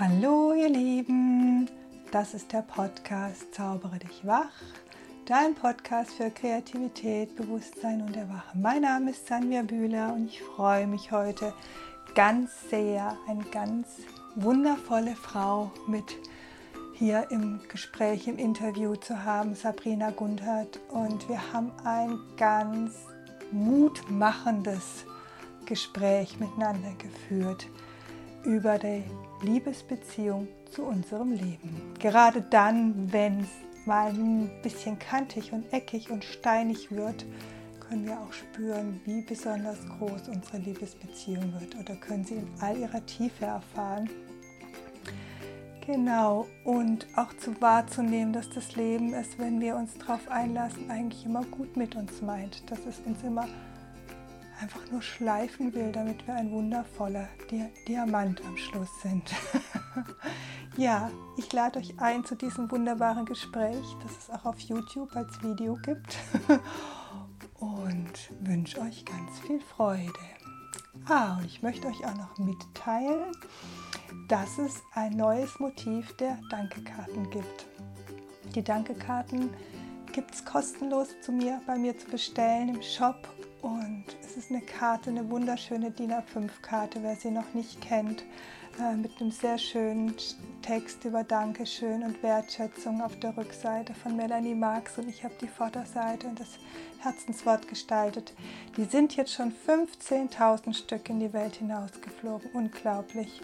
Hallo ihr Lieben, das ist der Podcast Zaubere dich wach, dein Podcast für Kreativität, Bewusstsein und Erwachen. Mein Name ist Sanja Bühler und ich freue mich heute ganz sehr, eine ganz wundervolle Frau mit hier im Gespräch, im Interview zu haben, Sabrina Gundert. Und wir haben ein ganz mutmachendes Gespräch miteinander geführt über die Liebesbeziehung zu unserem Leben. Gerade dann, wenn es mal ein bisschen kantig und eckig und steinig wird, können wir auch spüren, wie besonders groß unsere Liebesbeziehung wird oder können sie in all ihrer Tiefe erfahren. Genau, und auch zu wahrzunehmen, dass das Leben es, wenn wir uns darauf einlassen, eigentlich immer gut mit uns meint, dass es uns immer einfach nur schleifen will, damit wir ein wundervoller Diamant am Schluss sind. ja, ich lade euch ein zu diesem wunderbaren Gespräch, das es auch auf YouTube als Video gibt. und wünsche euch ganz viel Freude. Ah, und ich möchte euch auch noch mitteilen, dass es ein neues Motiv der Dankekarten gibt. Die Dankekarten gibt es kostenlos zu mir, bei mir zu bestellen im Shop und es ist eine Karte, eine wunderschöne DIN A5-Karte, wer sie noch nicht kennt, äh, mit einem sehr schönen Text über Dankeschön und Wertschätzung auf der Rückseite von Melanie Marx und ich habe die Vorderseite und das Herzenswort gestaltet. Die sind jetzt schon 15.000 Stück in die Welt hinausgeflogen. Unglaublich.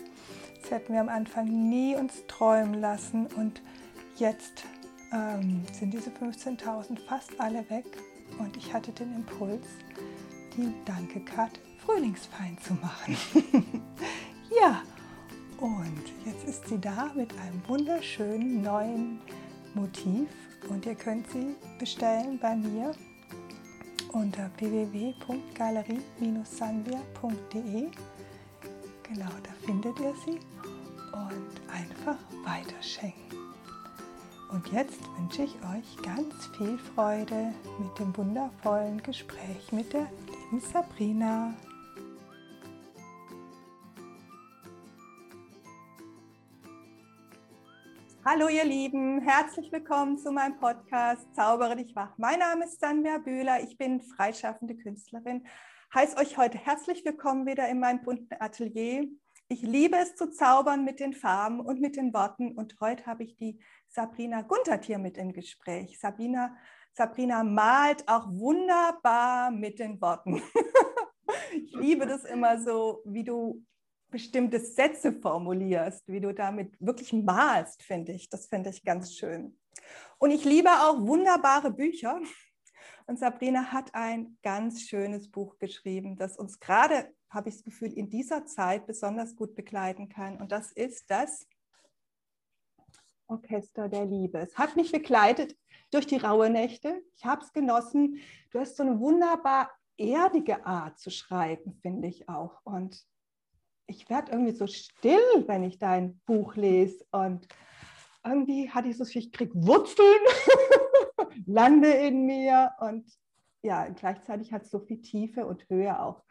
Das hätten wir am Anfang nie uns träumen lassen und jetzt ähm, sind diese 15.000 fast alle weg und ich hatte den Impuls, die Danke-Karte frühlingsfein zu machen. ja, und jetzt ist sie da mit einem wunderschönen neuen Motiv und ihr könnt sie bestellen bei mir unter www.galerie-sanvia.de. Genau, da findet ihr sie und einfach weiterschenken. Und jetzt wünsche ich euch ganz viel Freude mit dem wundervollen Gespräch mit der lieben Sabrina. Hallo ihr Lieben, herzlich willkommen zu meinem Podcast Zaubere dich wach. Mein Name ist Sandra Bühler, ich bin freischaffende Künstlerin. Heiß euch heute herzlich willkommen wieder in meinem bunten Atelier. Ich liebe es zu zaubern mit den Farben und mit den Worten und heute habe ich die Sabrina Guntert hier mit im Gespräch. Sabina, Sabrina malt auch wunderbar mit den Worten. ich liebe das immer so, wie du bestimmte Sätze formulierst, wie du damit wirklich malst, finde ich. Das finde ich ganz schön. Und ich liebe auch wunderbare Bücher. Und Sabrina hat ein ganz schönes Buch geschrieben, das uns gerade, habe ich das Gefühl, in dieser Zeit besonders gut begleiten kann. Und das ist das Orchester der Liebe. Es hat mich begleitet durch die raue Nächte. Ich habe es genossen. Du hast so eine wunderbar erdige Art zu schreiben, finde ich auch. Und ich werde irgendwie so still, wenn ich dein Buch lese. Und irgendwie hatte ich so, ich kriege Wurzeln, lande in mir. Und ja, gleichzeitig hat es so viel Tiefe und Höhe auch.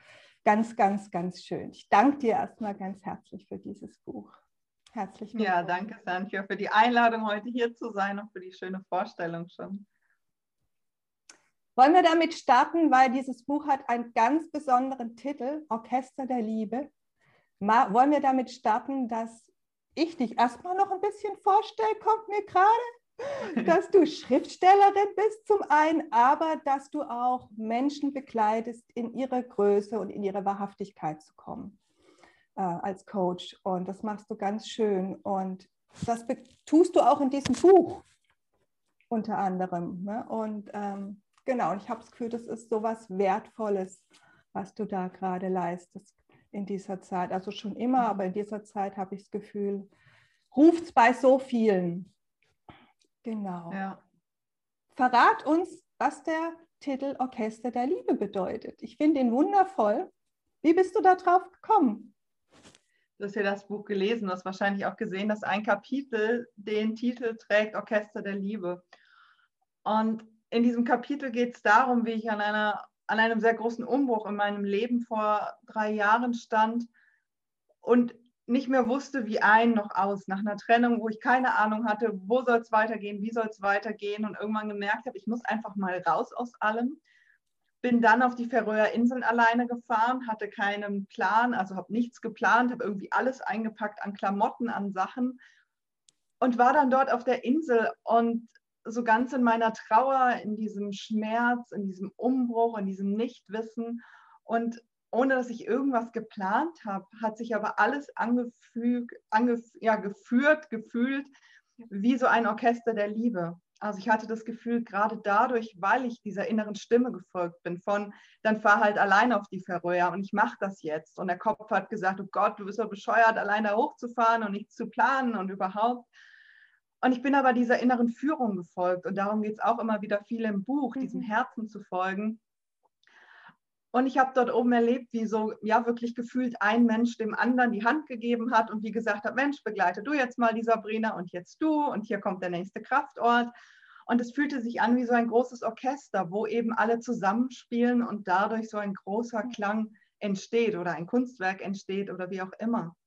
Ganz, ganz, ganz schön. Ich danke dir erstmal ganz herzlich für dieses Buch. Herzlich willkommen. Ja, danke, Sandra, für die Einladung, heute hier zu sein und für die schöne Vorstellung schon. Wollen wir damit starten, weil dieses Buch hat einen ganz besonderen Titel, Orchester der Liebe. Mal, wollen wir damit starten, dass ich dich erstmal noch ein bisschen vorstelle, kommt mir gerade, dass du Schriftstellerin bist zum einen, aber dass du auch Menschen begleitest, in ihre Größe und in ihre Wahrhaftigkeit zu kommen äh, als Coach. Und das machst du ganz schön. Und das tust du auch in diesem Buch unter anderem. Ne? Und ähm, genau, und ich habe das Gefühl, das ist so was Wertvolles, was du da gerade leistest in dieser Zeit. Also schon immer, aber in dieser Zeit habe ich das Gefühl, ruft es bei so vielen. Genau. Ja. Verrat uns, was der Titel Orchester der Liebe bedeutet. Ich finde ihn wundervoll. Wie bist du da drauf gekommen? du hast ja das Buch gelesen, du hast wahrscheinlich auch gesehen, dass ein Kapitel den Titel trägt Orchester der Liebe. Und in diesem Kapitel geht es darum, wie ich an, einer, an einem sehr großen Umbruch in meinem Leben vor drei Jahren stand und nicht mehr wusste, wie ein noch aus, nach einer Trennung, wo ich keine Ahnung hatte, wo soll es weitergehen, wie soll es weitergehen und irgendwann gemerkt habe, ich muss einfach mal raus aus allem. Bin dann auf die Färöer Inseln alleine gefahren, hatte keinen Plan, also habe nichts geplant, habe irgendwie alles eingepackt an Klamotten, an Sachen und war dann dort auf der Insel und so ganz in meiner Trauer, in diesem Schmerz, in diesem Umbruch, in diesem Nichtwissen und ohne dass ich irgendwas geplant habe, hat sich aber alles angefügt, angef ja, geführt, gefühlt wie so ein Orchester der Liebe. Also ich hatte das Gefühl, gerade dadurch, weil ich dieser inneren Stimme gefolgt bin, von dann fahr halt allein auf die Färöer und ich mache das jetzt. Und der Kopf hat gesagt, oh Gott, du bist so bescheuert, alleine hochzufahren und nichts zu planen und überhaupt. Und ich bin aber dieser inneren Führung gefolgt und darum geht es auch immer wieder viel im Buch, diesem mhm. Herzen zu folgen und ich habe dort oben erlebt, wie so, ja, wirklich gefühlt ein Mensch dem anderen die Hand gegeben hat und wie gesagt hat, Mensch, begleite du jetzt mal die Sabrina und jetzt du und hier kommt der nächste Kraftort. Und es fühlte sich an wie so ein großes Orchester, wo eben alle zusammenspielen und dadurch so ein großer Klang entsteht oder ein Kunstwerk entsteht oder wie auch immer.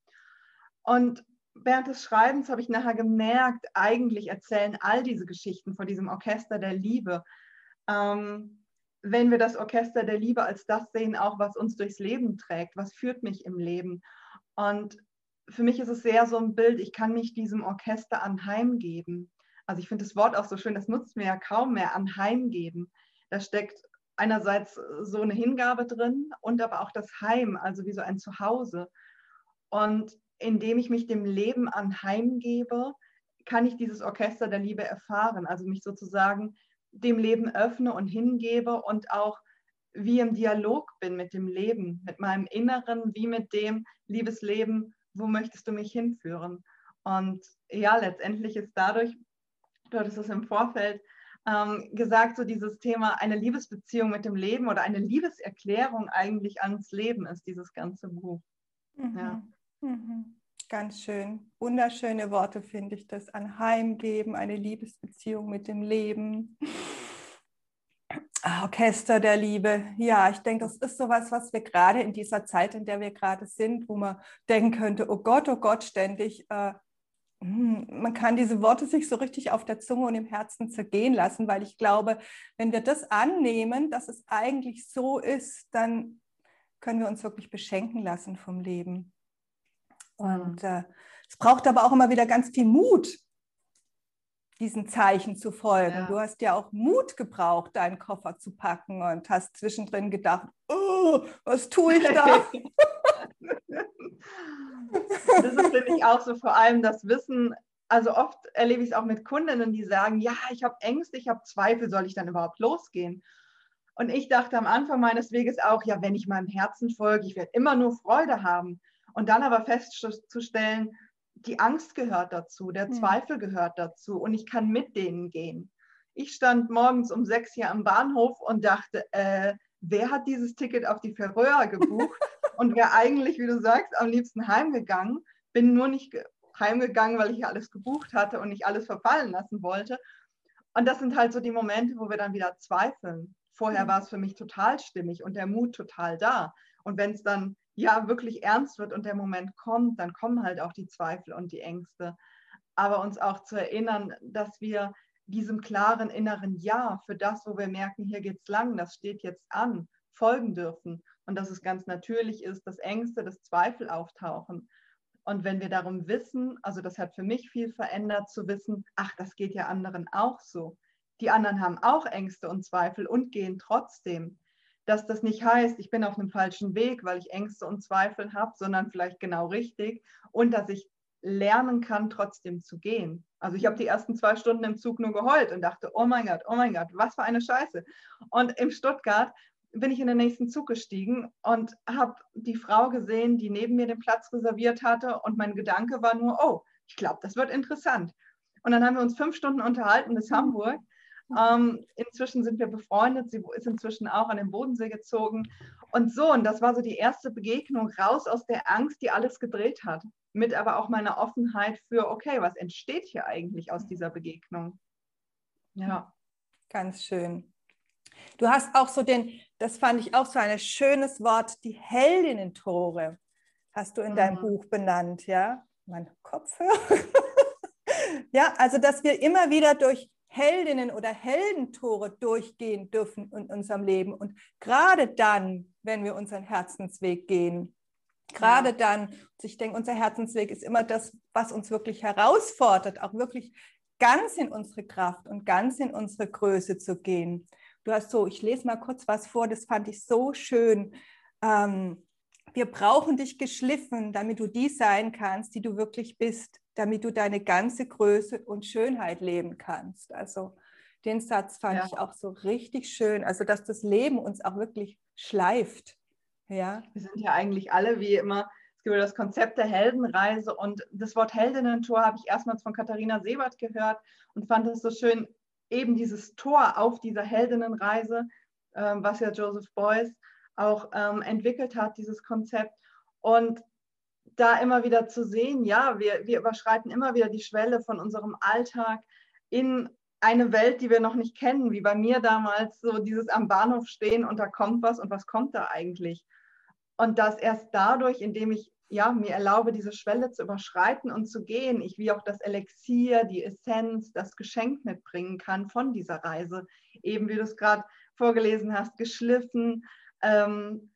Und während des Schreibens habe ich nachher gemerkt, eigentlich erzählen all diese Geschichten von diesem Orchester der Liebe. Ähm, wenn wir das Orchester der Liebe als das sehen, auch was uns durchs Leben trägt, was führt mich im Leben. Und für mich ist es sehr so ein Bild, ich kann mich diesem Orchester anheimgeben. Also ich finde das Wort auch so schön, das nutzt mir ja kaum mehr, anheimgeben. Da steckt einerseits so eine Hingabe drin und aber auch das Heim, also wie so ein Zuhause. Und indem ich mich dem Leben anheimgebe, kann ich dieses Orchester der Liebe erfahren, also mich sozusagen dem Leben öffne und hingebe und auch wie im Dialog bin mit dem Leben, mit meinem Inneren, wie mit dem Liebesleben, wo möchtest du mich hinführen? Und ja, letztendlich ist dadurch, du hattest es im Vorfeld ähm, gesagt, so dieses Thema eine Liebesbeziehung mit dem Leben oder eine Liebeserklärung eigentlich ans Leben ist dieses ganze Buch. Mhm. Ja. Mhm. Ganz schön. Wunderschöne Worte finde ich das. Ein Heimgeben, eine Liebesbeziehung mit dem Leben. Ah, Orchester der Liebe. Ja, ich denke, das ist sowas, was wir gerade in dieser Zeit, in der wir gerade sind, wo man denken könnte, oh Gott, oh Gott, ständig. Äh, hm, man kann diese Worte sich so richtig auf der Zunge und im Herzen zergehen lassen, weil ich glaube, wenn wir das annehmen, dass es eigentlich so ist, dann können wir uns wirklich beschenken lassen vom Leben. Und äh, es braucht aber auch immer wieder ganz viel Mut, diesen Zeichen zu folgen. Ja. Du hast ja auch Mut gebraucht, deinen Koffer zu packen und hast zwischendrin gedacht, oh, was tue ich da? das ist, finde ich, auch so vor allem das Wissen. Also oft erlebe ich es auch mit Kundinnen, die sagen, ja, ich habe Ängste, ich habe Zweifel, soll ich dann überhaupt losgehen? Und ich dachte am Anfang meines Weges auch, ja, wenn ich meinem Herzen folge, ich werde immer nur Freude haben. Und dann aber festzustellen, die Angst gehört dazu, der hm. Zweifel gehört dazu und ich kann mit denen gehen. Ich stand morgens um sechs hier am Bahnhof und dachte, äh, wer hat dieses Ticket auf die Färöer gebucht und wäre eigentlich, wie du sagst, am liebsten heimgegangen. Bin nur nicht heimgegangen, weil ich alles gebucht hatte und nicht alles verfallen lassen wollte. Und das sind halt so die Momente, wo wir dann wieder zweifeln. Vorher hm. war es für mich total stimmig und der Mut total da. Und wenn es dann ja wirklich ernst wird und der Moment kommt, dann kommen halt auch die Zweifel und die Ängste. Aber uns auch zu erinnern, dass wir diesem klaren inneren Ja für das, wo wir merken, hier geht's lang, das steht jetzt an, folgen dürfen. Und dass es ganz natürlich ist, dass Ängste, dass Zweifel auftauchen. Und wenn wir darum wissen, also das hat für mich viel verändert, zu wissen, ach, das geht ja anderen auch so. Die anderen haben auch Ängste und Zweifel und gehen trotzdem dass das nicht heißt, ich bin auf einem falschen Weg, weil ich Ängste und Zweifel habe, sondern vielleicht genau richtig und dass ich lernen kann, trotzdem zu gehen. Also ich habe die ersten zwei Stunden im Zug nur geheult und dachte, oh mein Gott, oh mein Gott, was für eine Scheiße. Und im Stuttgart bin ich in den nächsten Zug gestiegen und habe die Frau gesehen, die neben mir den Platz reserviert hatte und mein Gedanke war nur, oh, ich glaube, das wird interessant. Und dann haben wir uns fünf Stunden unterhalten bis Hamburg ähm, inzwischen sind wir befreundet. Sie ist inzwischen auch an den Bodensee gezogen. Und so, und das war so die erste Begegnung raus aus der Angst, die alles gedreht hat. Mit aber auch meiner Offenheit für, okay, was entsteht hier eigentlich aus dieser Begegnung? Ja. Ganz schön. Du hast auch so den, das fand ich auch so ein schönes Wort, die Heldinnen-Tore hast du in mhm. deinem Buch benannt, ja? Mein Kopfhörer. ja, also dass wir immer wieder durch Heldinnen oder Heldentore durchgehen dürfen in unserem Leben. Und gerade dann, wenn wir unseren Herzensweg gehen, gerade dann, ich denke, unser Herzensweg ist immer das, was uns wirklich herausfordert, auch wirklich ganz in unsere Kraft und ganz in unsere Größe zu gehen. Du hast so, ich lese mal kurz was vor, das fand ich so schön. Ähm, wir brauchen dich geschliffen, damit du die sein kannst, die du wirklich bist, damit du deine ganze Größe und Schönheit leben kannst. Also den Satz fand ja. ich auch so richtig schön. Also dass das Leben uns auch wirklich schleift. Ja. Wir sind ja eigentlich alle wie immer. Es gibt das Konzept der Heldenreise und das Wort Heldinnentor habe ich erstmals von Katharina Sebert gehört und fand es so schön, eben dieses Tor auf dieser Heldinnenreise, äh, was ja Joseph Beuys auch ähm, entwickelt hat, dieses Konzept. Und da immer wieder zu sehen, ja, wir, wir überschreiten immer wieder die Schwelle von unserem Alltag in eine Welt, die wir noch nicht kennen, wie bei mir damals, so dieses am Bahnhof stehen und da kommt was und was kommt da eigentlich? Und das erst dadurch, indem ich ja, mir erlaube, diese Schwelle zu überschreiten und zu gehen, ich wie auch das Elixier, die Essenz, das Geschenk mitbringen kann von dieser Reise. Eben wie du es gerade vorgelesen hast, geschliffen, ähm,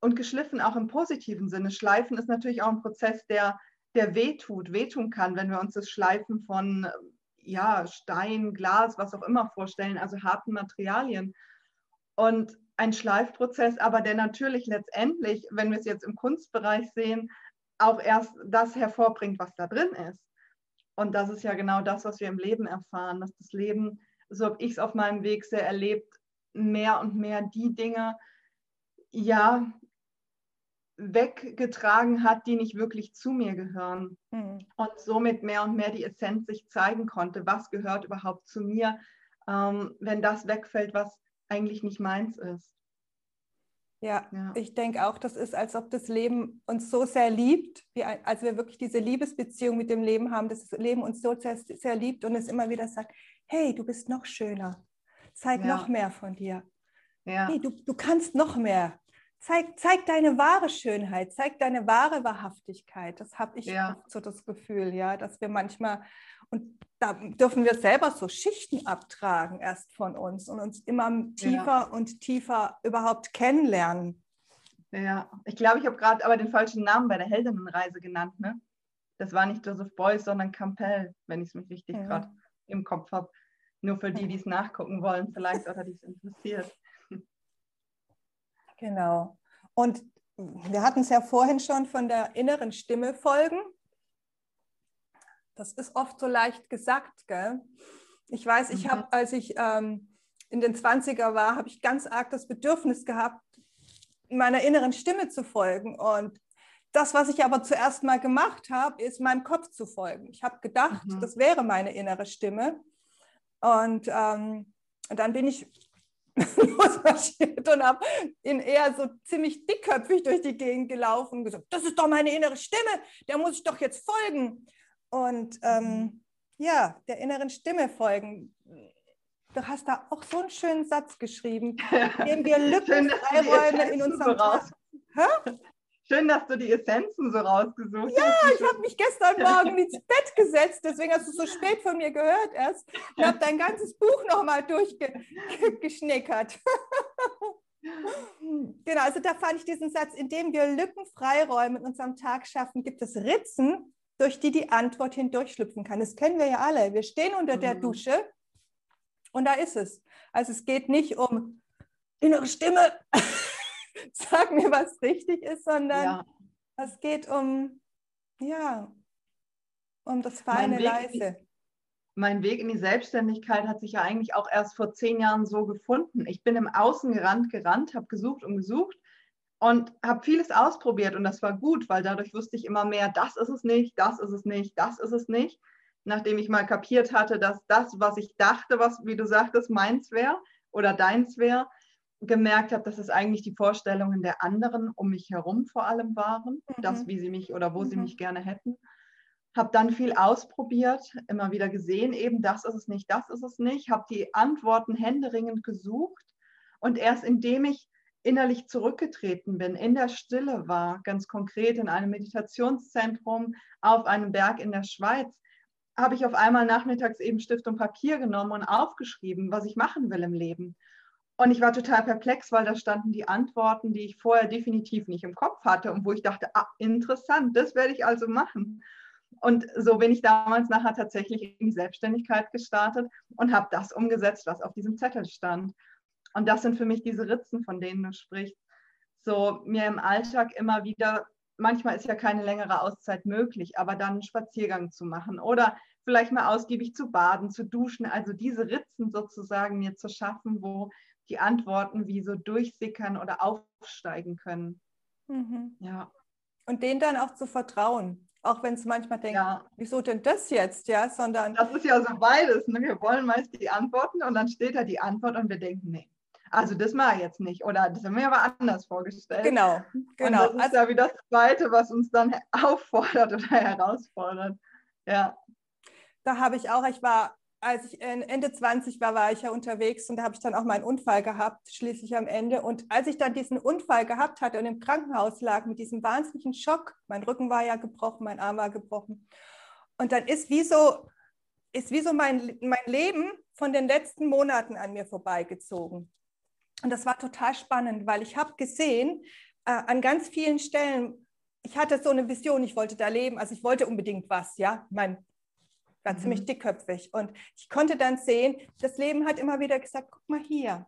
und geschliffen auch im positiven Sinne. Schleifen ist natürlich auch ein Prozess, der, der wehtut, wehtun kann, wenn wir uns das Schleifen von ja, Stein, Glas, was auch immer vorstellen, also harten Materialien. Und ein Schleifprozess, aber der natürlich letztendlich, wenn wir es jetzt im Kunstbereich sehen, auch erst das hervorbringt, was da drin ist. Und das ist ja genau das, was wir im Leben erfahren, dass das Leben, so habe ich es auf meinem Weg sehr erlebt, mehr und mehr die Dinge, ja, weggetragen hat, die nicht wirklich zu mir gehören. Mhm. Und somit mehr und mehr die Essenz sich zeigen konnte, was gehört überhaupt zu mir, ähm, wenn das wegfällt, was eigentlich nicht meins ist. Ja, ja. ich denke auch, das ist, als ob das Leben uns so sehr liebt, wie, als wir wirklich diese Liebesbeziehung mit dem Leben haben, dass das Leben uns so sehr, sehr liebt und es immer wieder sagt, hey, du bist noch schöner, zeig ja. noch mehr von dir. Ja. Hey, du, du kannst noch mehr. Zeig, zeig deine wahre Schönheit, zeig deine wahre Wahrhaftigkeit. Das habe ich ja. so das Gefühl, ja, dass wir manchmal, und da dürfen wir selber so Schichten abtragen erst von uns und uns immer tiefer ja. und tiefer überhaupt kennenlernen. Ja, ich glaube, ich habe gerade aber den falschen Namen bei der Heldinnenreise genannt. Ne? Das war nicht Joseph Beuys, sondern Campbell, wenn ich es mich richtig ja. gerade im Kopf habe. Nur für die, die es nachgucken wollen, vielleicht oder die es interessiert. Genau. Und wir hatten es ja vorhin schon von der inneren Stimme folgen. Das ist oft so leicht gesagt, gell? Ich weiß, ich mhm. habe, als ich ähm, in den 20er war, habe ich ganz arg das Bedürfnis gehabt, meiner inneren Stimme zu folgen. Und das, was ich aber zuerst mal gemacht habe, ist meinem Kopf zu folgen. Ich habe gedacht, mhm. das wäre meine innere Stimme. Und, ähm, und dann bin ich losmarschiert und habe ihn eher so ziemlich dickköpfig durch die Gegend gelaufen und gesagt, das ist doch meine innere Stimme, der muss ich doch jetzt folgen. Und ähm, ja, der inneren Stimme folgen. Du hast da auch so einen schönen Satz geschrieben, indem wir Lücken, Freiräume in unserem Tag. Schön, dass du die Essenzen so rausgesucht ja, hast. Ja, ich habe mich gestern Morgen ins Bett gesetzt, deswegen hast du so spät von mir gehört erst und habe dein ganzes Buch nochmal durchgeschnickert. genau, also da fand ich diesen Satz, indem wir Lücken, Freiräume in unserem Tag schaffen, gibt es Ritzen, durch die die Antwort hindurchschlüpfen kann. Das kennen wir ja alle. Wir stehen unter der mhm. Dusche und da ist es. Also es geht nicht um innere Stimme, sag mir, was richtig ist, sondern ja. es geht um, ja, um das feine Leise. Mein Weg in die Selbstständigkeit hat sich ja eigentlich auch erst vor zehn Jahren so gefunden. Ich bin im Außen gerannt, gerannt, habe gesucht und gesucht und habe vieles ausprobiert und das war gut, weil dadurch wusste ich immer mehr, das ist es nicht, das ist es nicht, das ist es nicht. Nachdem ich mal kapiert hatte, dass das, was ich dachte, was, wie du sagtest, meins wäre oder deins wäre, gemerkt habe, dass es eigentlich die Vorstellungen der anderen um mich herum vor allem waren, mhm. das, wie sie mich oder wo mhm. sie mich gerne hätten. Habe dann viel ausprobiert, immer wieder gesehen, eben das ist es nicht, das ist es nicht, habe die Antworten händeringend gesucht und erst indem ich innerlich zurückgetreten bin, in der Stille war, ganz konkret in einem Meditationszentrum auf einem Berg in der Schweiz, habe ich auf einmal nachmittags eben Stift und Papier genommen und aufgeschrieben, was ich machen will im Leben. Und ich war total perplex, weil da standen die Antworten, die ich vorher definitiv nicht im Kopf hatte und wo ich dachte, ah, interessant, das werde ich also machen. Und so bin ich damals nachher tatsächlich in die Selbstständigkeit gestartet und habe das umgesetzt, was auf diesem Zettel stand. Und das sind für mich diese Ritzen, von denen du sprichst. So mir im Alltag immer wieder, manchmal ist ja keine längere Auszeit möglich, aber dann einen Spaziergang zu machen oder vielleicht mal ausgiebig zu baden, zu duschen. Also diese Ritzen sozusagen mir zu schaffen, wo die Antworten wie so durchsickern oder aufsteigen können. Mhm. Ja. Und denen dann auch zu vertrauen. Auch wenn es manchmal denkt, ja. wieso denn das jetzt, ja, sondern. Das ist ja so beides. Ne? Wir wollen meist die Antworten und dann steht da die Antwort und wir denken, nee, also das mache ich jetzt nicht. Oder das haben wir aber anders vorgestellt. Genau, genau. Und das ist also, ja wie das Zweite, was uns dann auffordert oder herausfordert. Ja. Da habe ich auch, ich war als ich Ende 20 war, war ich ja unterwegs und da habe ich dann auch meinen Unfall gehabt, schließlich am Ende. Und als ich dann diesen Unfall gehabt hatte und im Krankenhaus lag mit diesem wahnsinnigen Schock, mein Rücken war ja gebrochen, mein Arm war gebrochen. Und dann ist wie so, ist wie so mein, mein Leben von den letzten Monaten an mir vorbeigezogen. Und das war total spannend, weil ich habe gesehen, äh, an ganz vielen Stellen, ich hatte so eine Vision, ich wollte da leben, also ich wollte unbedingt was, ja. Mein war mhm. ziemlich dickköpfig. Und ich konnte dann sehen, das Leben hat immer wieder gesagt, guck mal hier.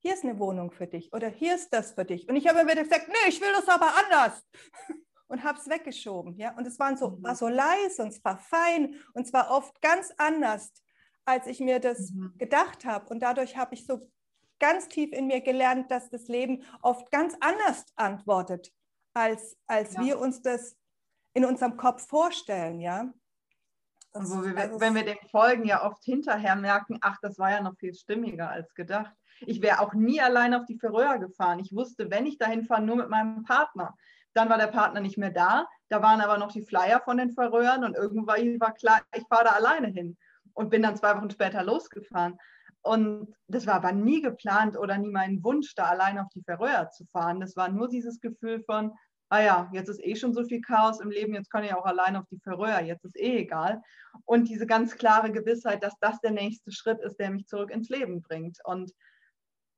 Hier ist eine Wohnung für dich oder hier ist das für dich. Und ich habe immer wieder gesagt, nee, ich will das aber anders. Und habe es weggeschoben. Ja? Und es waren so, mhm. war so leise und es war fein und es war oft ganz anders, als ich mir das mhm. gedacht habe. Und dadurch habe ich so ganz tief in mir gelernt, dass das Leben oft ganz anders antwortet, als, als ja. wir uns das in unserem Kopf vorstellen. Ja? Wo wir, wenn wir dem folgen, ja oft hinterher merken, ach, das war ja noch viel stimmiger als gedacht. Ich wäre auch nie allein auf die Färöer gefahren. Ich wusste, wenn ich dahin fahre, nur mit meinem Partner. Dann war der Partner nicht mehr da. Da waren aber noch die Flyer von den Färöern und irgendwann war klar, ich fahre da alleine hin und bin dann zwei Wochen später losgefahren. Und das war aber nie geplant oder nie mein Wunsch, da allein auf die Färöer zu fahren. Das war nur dieses Gefühl von, ah ja, jetzt ist eh schon so viel Chaos im Leben, jetzt kann ich auch allein auf die Färöer, jetzt ist eh egal. Und diese ganz klare Gewissheit, dass das der nächste Schritt ist, der mich zurück ins Leben bringt. Und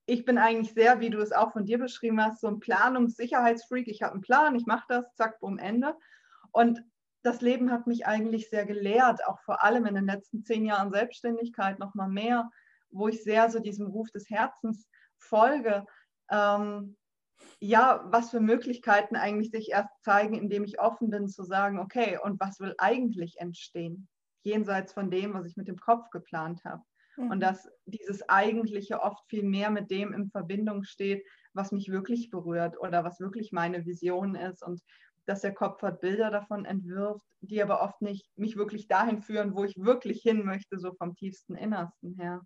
ich bin eigentlich sehr, wie du es auch von dir beschrieben hast, so ein Planungssicherheitsfreak. Ich habe einen Plan, ich mache das, zack, bumm, Ende. Und das Leben hat mich eigentlich sehr gelehrt, auch vor allem in den letzten zehn Jahren Selbstständigkeit noch mal mehr, wo ich sehr so diesem Ruf des Herzens folge. Ähm, ja, was für Möglichkeiten eigentlich sich erst zeigen, indem ich offen bin zu sagen, okay, und was will eigentlich entstehen, jenseits von dem, was ich mit dem Kopf geplant habe. Mhm. Und dass dieses Eigentliche oft viel mehr mit dem in Verbindung steht, was mich wirklich berührt oder was wirklich meine Vision ist und dass der Kopf halt Bilder davon entwirft, die aber oft nicht mich wirklich dahin führen, wo ich wirklich hin möchte, so vom tiefsten Innersten her.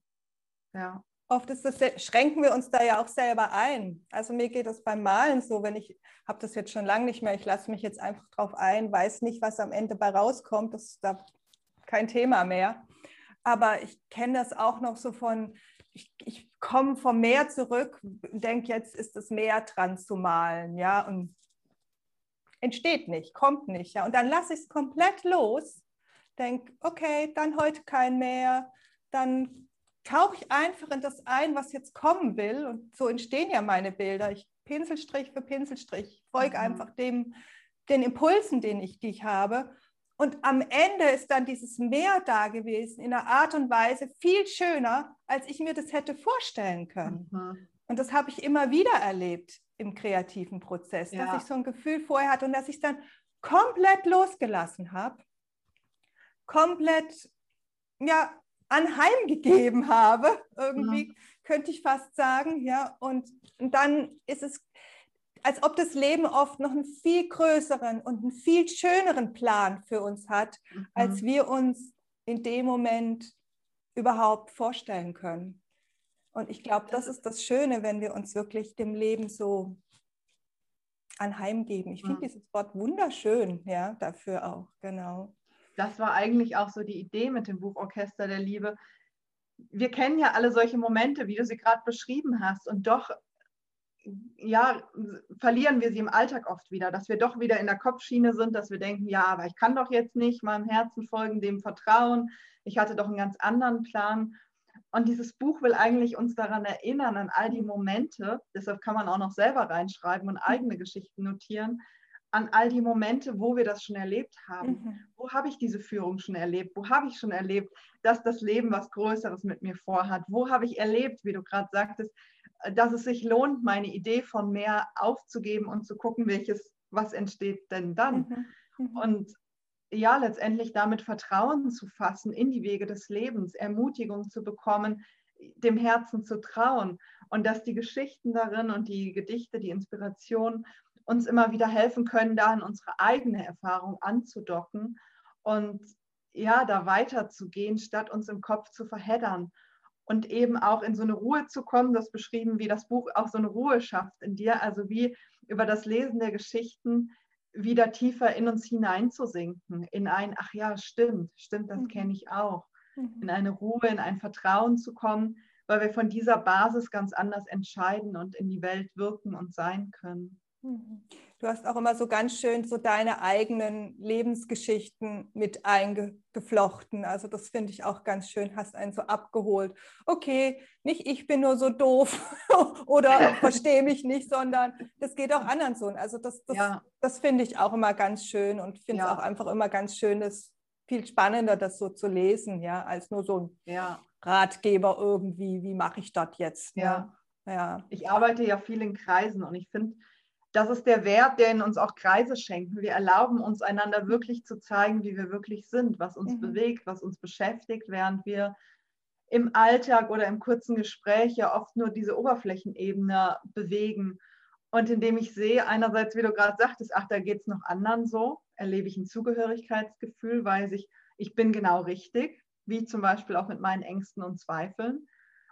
Ja oft ist das, schränken wir uns da ja auch selber ein. Also mir geht das beim Malen so, wenn ich habe das jetzt schon lange nicht mehr, ich lasse mich jetzt einfach drauf ein, weiß nicht, was am Ende bei rauskommt, das ist da kein Thema mehr. Aber ich kenne das auch noch so von, ich, ich komme vom Meer zurück denke, jetzt ist das Meer dran zu malen, ja, und entsteht nicht, kommt nicht, ja. Und dann lasse ich es komplett los, denke, okay, dann heute kein Meer, dann tauche ich einfach in das ein, was jetzt kommen will. Und so entstehen ja meine Bilder. Ich Pinselstrich für Pinselstrich, folge mhm. einfach dem, den Impulsen, den ich, die ich habe. Und am Ende ist dann dieses Meer da gewesen, in einer Art und Weise viel schöner, als ich mir das hätte vorstellen können. Mhm. Und das habe ich immer wieder erlebt im kreativen Prozess, ja. dass ich so ein Gefühl vorher hatte und dass ich es dann komplett losgelassen habe. Komplett, ja, anheimgegeben habe, irgendwie ja. könnte ich fast sagen. Ja, und, dann ist es, als ob das Leben oft noch einen viel größeren und einen viel schöneren Plan für uns hat, mhm. als wir uns in dem Moment überhaupt vorstellen können. Und ich glaube, das ist das Schöne, wenn wir uns wirklich dem Leben so anheimgeben. Ich finde ja. dieses Wort wunderschön, ja, dafür auch, genau das war eigentlich auch so die Idee mit dem Buch Orchester der Liebe. Wir kennen ja alle solche Momente, wie du sie gerade beschrieben hast. Und doch ja, verlieren wir sie im Alltag oft wieder, dass wir doch wieder in der Kopfschiene sind, dass wir denken, ja, aber ich kann doch jetzt nicht meinem Herzen folgen, dem vertrauen. Ich hatte doch einen ganz anderen Plan. Und dieses Buch will eigentlich uns daran erinnern, an all die Momente, deshalb kann man auch noch selber reinschreiben und eigene Geschichten notieren, an all die Momente, wo wir das schon erlebt haben. Mhm. Wo habe ich diese Führung schon erlebt? Wo habe ich schon erlebt, dass das Leben was Größeres mit mir vorhat? Wo habe ich erlebt, wie du gerade sagtest, dass es sich lohnt, meine Idee von mehr aufzugeben und zu gucken, welches, was entsteht denn dann? Mhm. Mhm. Und ja, letztendlich damit Vertrauen zu fassen in die Wege des Lebens, Ermutigung zu bekommen, dem Herzen zu trauen und dass die Geschichten darin und die Gedichte, die Inspiration uns immer wieder helfen können, da in unsere eigene Erfahrung anzudocken und ja, da weiterzugehen, statt uns im Kopf zu verheddern und eben auch in so eine Ruhe zu kommen, das beschrieben, wie das Buch auch so eine Ruhe schafft in dir, also wie über das Lesen der Geschichten wieder tiefer in uns hineinzusinken, in ein, ach ja, stimmt, stimmt, das mhm. kenne ich auch, mhm. in eine Ruhe, in ein Vertrauen zu kommen, weil wir von dieser Basis ganz anders entscheiden und in die Welt wirken und sein können. Mhm. Du hast auch immer so ganz schön so deine eigenen Lebensgeschichten mit eingeflochten. Also das finde ich auch ganz schön, hast einen so abgeholt. Okay, nicht ich bin nur so doof oder verstehe mich nicht, sondern das geht auch anderen so. Also das, das, ja. das finde ich auch immer ganz schön und finde es ja. auch einfach immer ganz schön, das viel spannender, das so zu lesen, ja, als nur so ein ja. Ratgeber irgendwie, wie mache ich das jetzt? Ja. ja. Ich arbeite ja viel in Kreisen und ich finde, das ist der Wert, den uns auch Kreise schenken. Wir erlauben uns einander wirklich zu zeigen, wie wir wirklich sind, was uns mhm. bewegt, was uns beschäftigt, während wir im Alltag oder im kurzen Gespräch ja oft nur diese Oberflächenebene bewegen. Und indem ich sehe, einerseits, wie du gerade sagtest, ach, da geht es noch anderen so, erlebe ich ein Zugehörigkeitsgefühl, weiß ich, ich bin genau richtig, wie zum Beispiel auch mit meinen Ängsten und Zweifeln.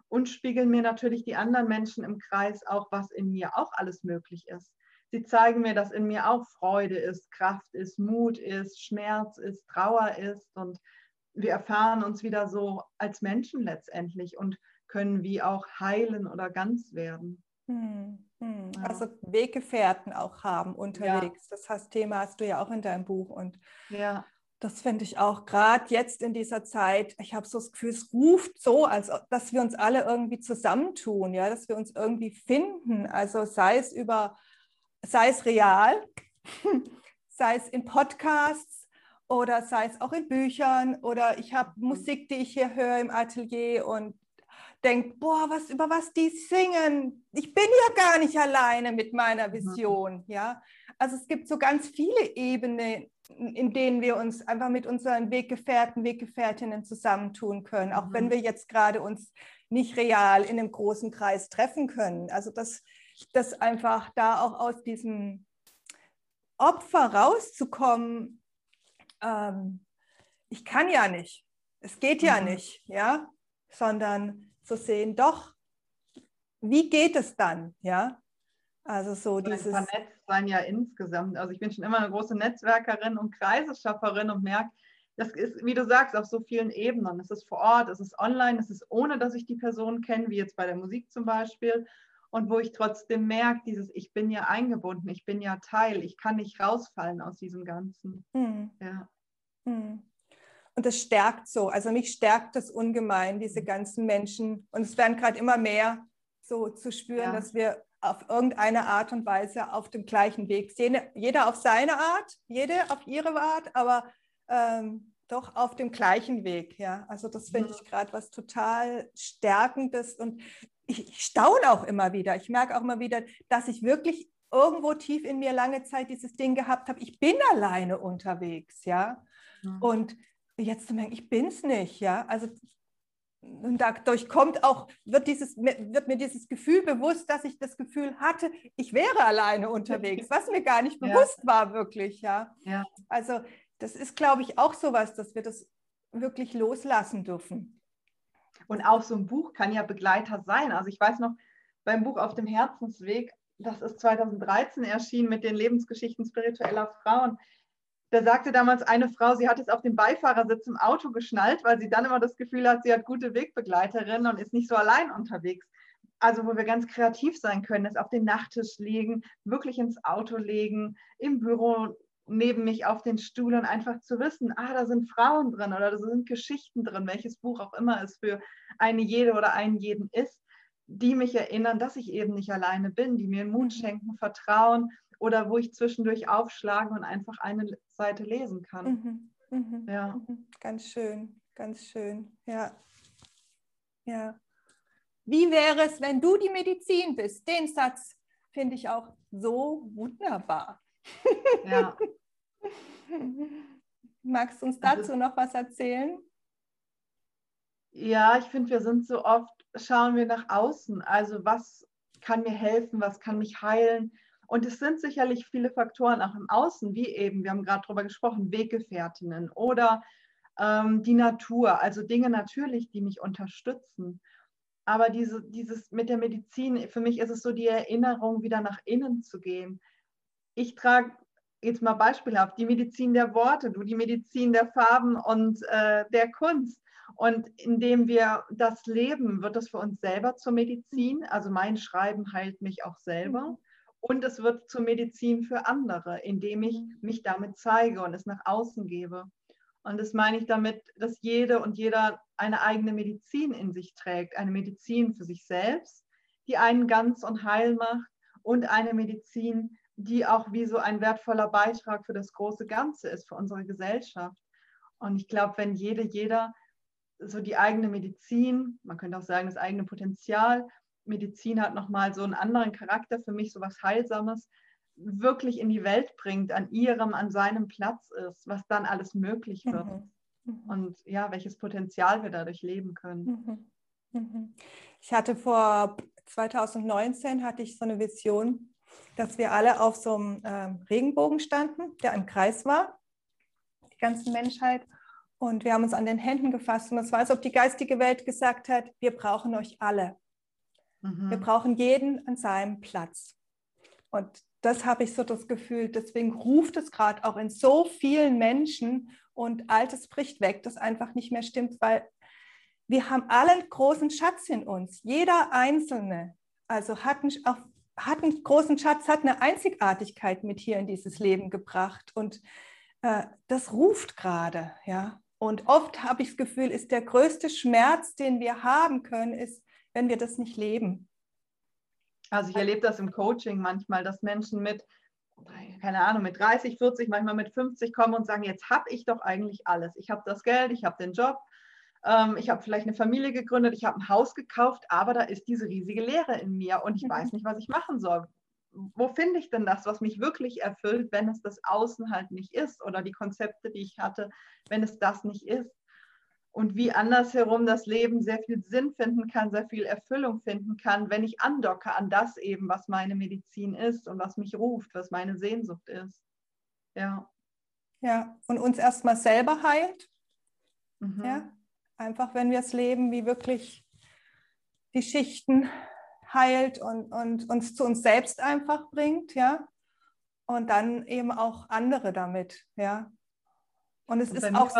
Und spiegeln mir natürlich die anderen Menschen im Kreis auch, was in mir auch alles möglich ist. Sie zeigen mir, dass in mir auch Freude ist, Kraft ist, Mut ist, Schmerz ist, Trauer ist. Und wir erfahren uns wieder so als Menschen letztendlich und können wie auch heilen oder ganz werden. Hm, hm. Ja. Also Weggefährten auch haben unterwegs. Ja. Das heißt, Thema hast du ja auch in deinem Buch. Und ja. das finde ich auch gerade jetzt in dieser Zeit, ich habe so das Gefühl, es ruft so, als dass wir uns alle irgendwie zusammentun, ja, dass wir uns irgendwie finden. Also sei es über sei es real, sei es in Podcasts oder sei es auch in Büchern oder ich habe mhm. Musik, die ich hier höre im Atelier und denke, boah, was über was die singen. Ich bin ja gar nicht alleine mit meiner mhm. Vision, ja. Also es gibt so ganz viele Ebenen, in denen wir uns einfach mit unseren Weggefährten, Weggefährtinnen zusammentun können, auch mhm. wenn wir jetzt gerade uns nicht real in einem großen Kreis treffen können. Also das dass einfach da auch aus diesem Opfer rauszukommen, ähm, ich kann ja nicht, es geht ja mhm. nicht, ja, sondern zu sehen, doch, wie geht es dann, ja? Also so dieses vernetzt sein ja insgesamt. Also ich bin schon immer eine große Netzwerkerin und Kreiseschafferin und merke, das ist, wie du sagst, auf so vielen Ebenen. Es ist vor Ort, es ist online, es ist ohne, dass ich die Person kenne, wie jetzt bei der Musik zum Beispiel und wo ich trotzdem merke, dieses, ich bin ja eingebunden, ich bin ja Teil, ich kann nicht rausfallen aus diesem Ganzen. Mhm. Ja. Mhm. Und das stärkt so, also mich stärkt das ungemein, diese ganzen Menschen. Und es werden gerade immer mehr so zu spüren, ja. dass wir auf irgendeine Art und Weise auf dem gleichen Weg sind. Jeder auf seine Art, jede auf ihre Art, aber ähm, doch auf dem gleichen Weg. Ja, also das finde mhm. ich gerade was total Stärkendes und ich, ich staune auch immer wieder. Ich merke auch immer wieder, dass ich wirklich irgendwo tief in mir lange Zeit dieses Ding gehabt habe, ich bin alleine unterwegs, ja. Mhm. Und jetzt zu merken, ich bin es nicht, ja. Also und dadurch kommt auch, wird, dieses, wird mir dieses Gefühl bewusst, dass ich das Gefühl hatte, ich wäre alleine unterwegs, was mir gar nicht bewusst ja. war, wirklich, ja. ja. Also das ist, glaube ich, auch sowas, dass wir das wirklich loslassen dürfen. Und auch so ein Buch kann ja Begleiter sein. Also ich weiß noch, beim Buch Auf dem Herzensweg, das ist 2013 erschienen mit den Lebensgeschichten spiritueller Frauen. Da sagte damals eine Frau, sie hat es auf dem Beifahrersitz im Auto geschnallt, weil sie dann immer das Gefühl hat, sie hat gute Wegbegleiterinnen und ist nicht so allein unterwegs. also wo wir ganz kreativ sein können, es auf den Nachttisch legen, wirklich ins Auto legen, im Büro neben mich auf den Stuhl und einfach zu wissen, ah, da sind Frauen drin oder da sind Geschichten drin, welches Buch auch immer es für eine jede oder einen jeden ist, die mich erinnern, dass ich eben nicht alleine bin, die mir Mut mhm. schenken, Vertrauen oder wo ich zwischendurch aufschlagen und einfach eine Seite lesen kann. Mhm. Mhm. Ja. Mhm. Ganz schön, ganz schön. Ja. Ja. Wie wäre es, wenn du die Medizin bist? Den Satz finde ich auch so wunderbar. Ja. Magst du uns dazu noch was erzählen? Ja, ich finde, wir sind so oft, schauen wir nach außen. Also was kann mir helfen, was kann mich heilen? Und es sind sicherlich viele Faktoren auch im Außen, wie eben, wir haben gerade darüber gesprochen, Weggefährtinnen oder ähm, die Natur, also Dinge natürlich, die mich unterstützen. Aber diese, dieses mit der Medizin, für mich ist es so die Erinnerung, wieder nach innen zu gehen. Ich trage jetzt mal beispielhaft die Medizin der Worte, du die Medizin der Farben und äh, der Kunst. Und indem wir das leben, wird es für uns selber zur Medizin. Also mein Schreiben heilt mich auch selber. Und es wird zur Medizin für andere, indem ich mich damit zeige und es nach außen gebe. Und das meine ich damit, dass jede und jeder eine eigene Medizin in sich trägt. Eine Medizin für sich selbst, die einen ganz und heil macht. Und eine Medizin, die auch wie so ein wertvoller Beitrag für das große Ganze ist, für unsere Gesellschaft. Und ich glaube, wenn jede, jeder so die eigene Medizin, man könnte auch sagen, das eigene Potenzial, Medizin hat nochmal so einen anderen Charakter für mich, so was Heilsames, wirklich in die Welt bringt, an ihrem, an seinem Platz ist, was dann alles möglich wird. Mhm. Mhm. Und ja, welches Potenzial wir dadurch leben können. Mhm. mhm. Ich hatte vor 2019 hatte ich so eine Vision, dass wir alle auf so einem ähm, Regenbogen standen, der ein Kreis war, die ganze Menschheit. Und wir haben uns an den Händen gefasst und es war, als ob die geistige Welt gesagt hat, wir brauchen euch alle. Mhm. Wir brauchen jeden an seinem Platz. Und das habe ich so das Gefühl, deswegen ruft es gerade auch in so vielen Menschen und Altes bricht weg, das einfach nicht mehr stimmt, weil wir haben alle einen großen Schatz in uns. Jeder Einzelne, also hat einen, auch, hat einen großen Schatz, hat eine Einzigartigkeit mit hier in dieses Leben gebracht und äh, das ruft gerade, ja. Und oft habe ich das Gefühl, ist der größte Schmerz, den wir haben können, ist, wenn wir das nicht leben. Also ich erlebe das im Coaching manchmal, dass Menschen mit, keine Ahnung, mit 30, 40, manchmal mit 50 kommen und sagen, jetzt habe ich doch eigentlich alles. Ich habe das Geld, ich habe den Job, ähm, ich habe vielleicht eine Familie gegründet, ich habe ein Haus gekauft, aber da ist diese riesige Leere in mir und ich mhm. weiß nicht, was ich machen soll. Wo finde ich denn das, was mich wirklich erfüllt, wenn es das Außen halt nicht ist oder die Konzepte, die ich hatte, wenn es das nicht ist? und wie andersherum das Leben sehr viel Sinn finden kann, sehr viel Erfüllung finden kann, wenn ich andocke an das eben, was meine Medizin ist und was mich ruft, was meine Sehnsucht ist. Ja. Ja, und uns erstmal selber heilt. Mhm. Ja, einfach wenn wir es leben, wie wirklich die Schichten heilt und, und uns zu uns selbst einfach bringt, ja. Und dann eben auch andere damit, ja. Und es und ist auch